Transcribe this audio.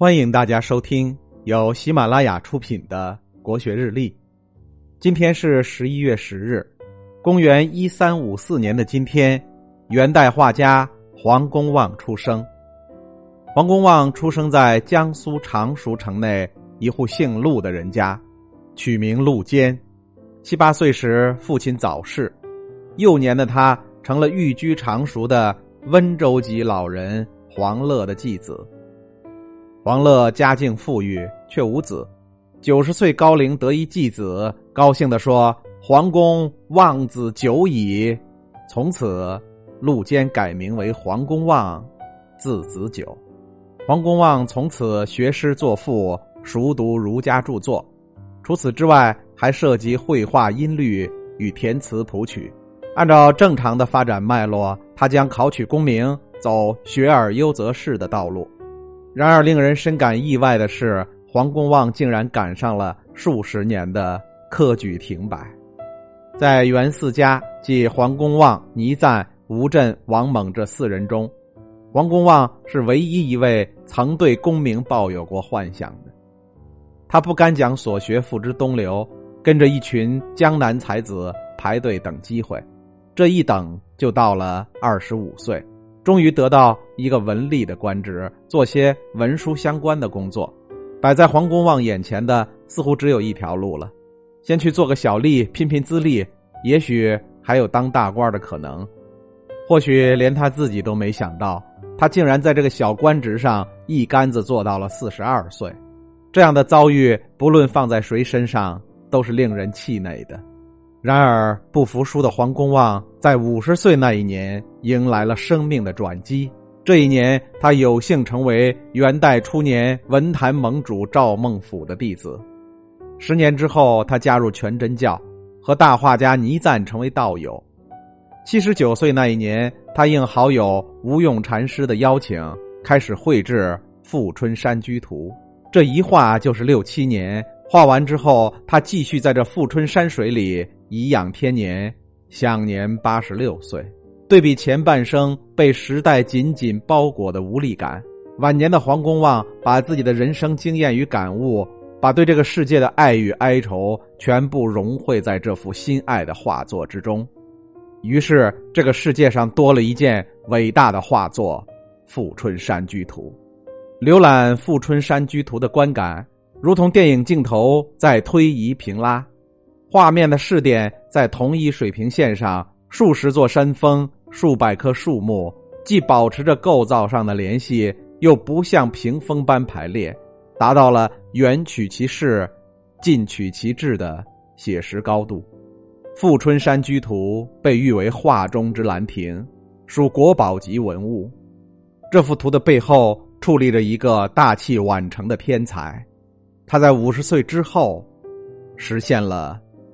欢迎大家收听由喜马拉雅出品的《国学日历》。今天是十一月十日，公元一三五四年的今天，元代画家黄公望出生。黄公望出生在江苏常熟城内一户姓陆的人家，取名陆坚。七八岁时，父亲早逝，幼年的他成了寓居常熟的温州籍老人黄乐的继子。黄乐家境富裕，却无子。九十岁高龄得一继子，高兴地说：“皇公望子久矣。”从此，陆坚改名为黄公望，字子久。黄公望从此学诗作赋，熟读儒家著作。除此之外，还涉及绘画、音律与填词谱曲。按照正常的发展脉络，他将考取功名，走学而优则仕的道路。然而，令人深感意外的是，黄公望竟然赶上了数十年的科举停摆。在袁四家，即黄公望、倪瓒、吴镇、王猛这四人中，黄公望是唯一一位曾对功名抱有过幻想的。他不甘将所学付之东流，跟着一群江南才子排队等机会，这一等就到了二十五岁。终于得到一个文吏的官职，做些文书相关的工作。摆在黄公望眼前的似乎只有一条路了：先去做个小吏，拼拼资历，也许还有当大官的可能。或许连他自己都没想到，他竟然在这个小官职上一竿子做到了四十二岁。这样的遭遇，不论放在谁身上，都是令人气馁的。然而，不服输的黄公望在五十岁那一年迎来了生命的转机。这一年，他有幸成为元代初年文坛盟主赵孟俯的弟子。十年之后，他加入全真教，和大画家倪瓒成为道友。七十九岁那一年，他应好友吴用禅师的邀请，开始绘制《富春山居图》。这一画就是六七年。画完之后，他继续在这富春山水里。颐养天年，享年八十六岁。对比前半生被时代紧紧包裹的无力感，晚年的黄公望把自己的人生经验与感悟，把对这个世界的爱与哀愁全部融汇在这幅心爱的画作之中。于是，这个世界上多了一件伟大的画作《富春山居图》。浏览《富春山居图》的观感，如同电影镜头在推移平拉。画面的视点在同一水平线上，数十座山峰、数百棵树木，既保持着构造上的联系，又不像屏风般排列，达到了远取其势，近取其志的写实高度。《富春山居图》被誉为画中之兰亭，属国宝级文物。这幅图的背后矗立着一个大器晚成的天才，他在五十岁之后，实现了。